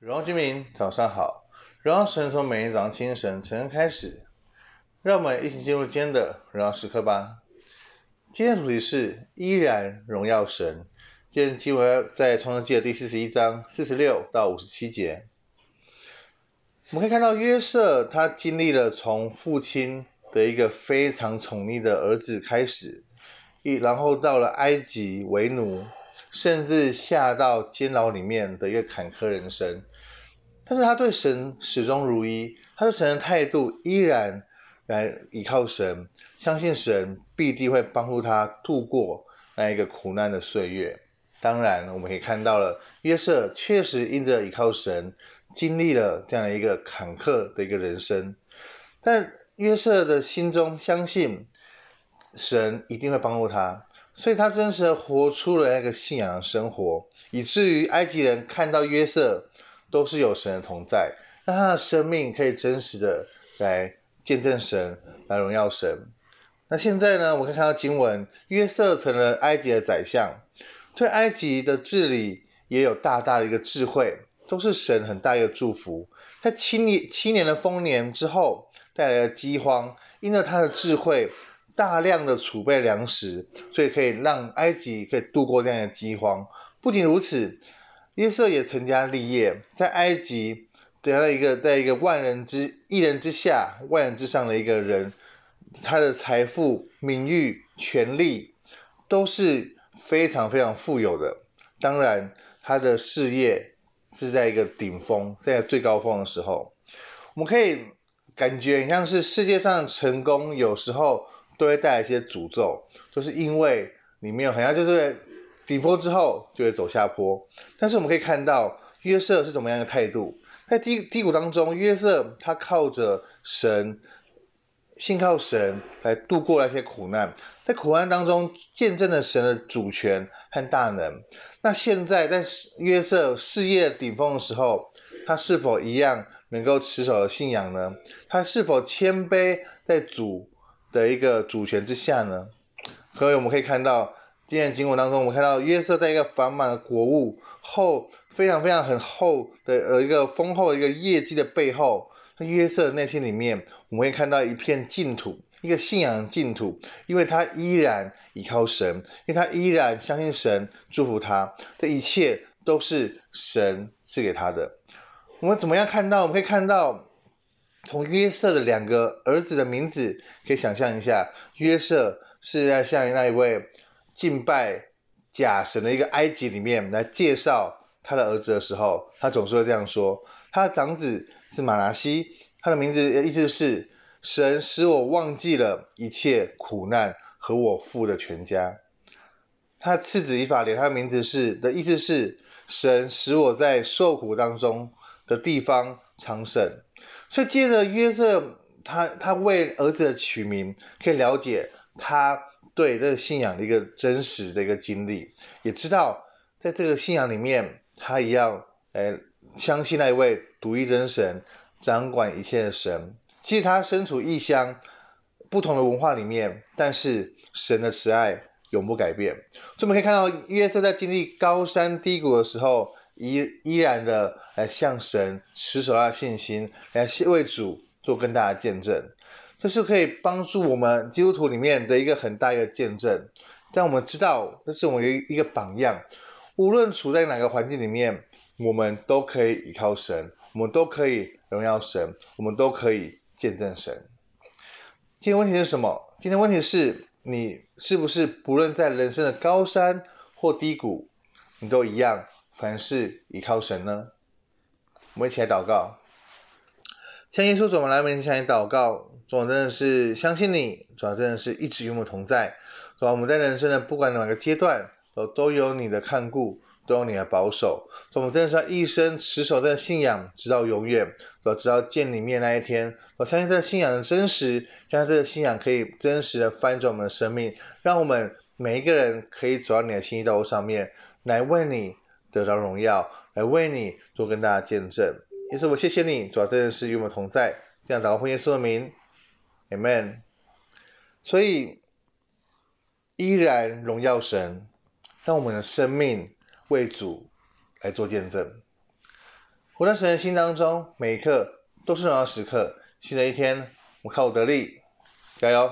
荣耀居民，早上好！荣耀神从每天早上清晨晨开始，让我们一起进入今天的荣耀时刻吧。今天的主题是依然荣耀神。今天经文在创世记的第四十一章四十六到五十七节。我们可以看到约瑟，他经历了从父亲的一个非常宠溺的儿子开始，一然后到了埃及为奴。甚至下到监牢里面的一个坎坷人生，但是他对神始终如一，他对神的态度依然来依靠神，相信神必定会帮助他度过那一个苦难的岁月。当然，我们可以看到了约瑟确实因着依靠神，经历了这样的一个坎坷的一个人生，但约瑟的心中相信神一定会帮助他。所以他真实的活出了那个信仰的生活，以至于埃及人看到约瑟都是有神的同在，让他的生命可以真实的来见证神，来荣耀神。那现在呢，我们可以看到经文，约瑟成了埃及的宰相，对埃及的治理也有大大的一个智慧，都是神很大一个祝福。在七年七年的丰年之后，带来了饥荒，因着他的智慧。大量的储备粮食，所以可以让埃及可以度过这样的饥荒。不仅如此，约瑟也成家立业，在埃及这样的一个在一个万人之一人之下、万人之上的一个人，他的财富、名誉、权力都是非常非常富有的。当然，他的事业是在一个顶峰，在最高峰的时候，我们可以感觉像是世界上成功有时候。都会带来一些诅咒，就是因为你没有，好像就是顶峰之后就会走下坡。但是我们可以看到约瑟是怎么样的态度，在低低谷当中，约瑟他靠着神，信靠神来度过那些苦难，在苦难当中见证了神的主权和大能。那现在在约瑟事业顶峰的时候，他是否一样能够持守的信仰呢？他是否谦卑在主的一个主权之下呢，所以我们可以看到今天的经文当中，我们看到约瑟在一个繁满的国务后，非常非常很厚的呃一个丰厚的一个业绩的背后，约瑟内心里面，我们会看到一片净土，一个信仰净土，因为他依然依靠神，因为他依然相信神祝福他，这一切都是神赐给他的。我们怎么样看到？我们可以看到。从约瑟的两个儿子的名字，可以想象一下，约瑟是在向那一位敬拜假神的一个埃及里面来介绍他的儿子的时候，他总是会这样说：他的长子是马拿西，他的名字的意思是神使我忘记了一切苦难和我父的全家。他次子以法莲，他的名字是的意思是神使我在受苦当中的地方昌盛。所以，接着约瑟他他为儿子的取名，可以了解他对这个信仰的一个真实的一个经历，也知道在这个信仰里面，他一样诶相信那一位独一真神，掌管一切的神。其实他身处异乡，不同的文化里面，但是神的慈爱永不改变。所以我们可以看到约瑟在经历高山低谷的时候。依依然的来向神持守他的信心，来为主做更大的见证，这是可以帮助我们基督徒里面的一个很大一个见证。但我们知道，这是我们一一个榜样。无论处在哪个环境里面，我们都可以依靠神，我们都可以荣耀神，我们都可以见证神。今天问题是什么？今天问题是你是不是不论在人生的高山或低谷，你都一样？凡事依靠神呢，我们一起来祷告。像耶稣怎么来，我们向你祷告。主，我真的是相信你，主要真的是一直与我们同在。主，我们在人生的不管哪个阶段，都都有你的看顾，都有你的保守。主，我们真的是要一生持守这个信仰，直到永远。直到见你面那一天，我相信这个信仰的真实，相信这个信仰可以真实的翻转我们的生命，让我们每一个人可以走到你的信义道路上面，来问你。得着荣耀，来为你做更大的见证。耶稣，我谢谢你，主要真的是与我们同在。这样祷告奉耶稣的名，Amen。所以依然荣耀神，让我们的生命为主来做见证。我在神的心当中，每一刻都是荣耀时刻。新的一天，我靠我得力，加油！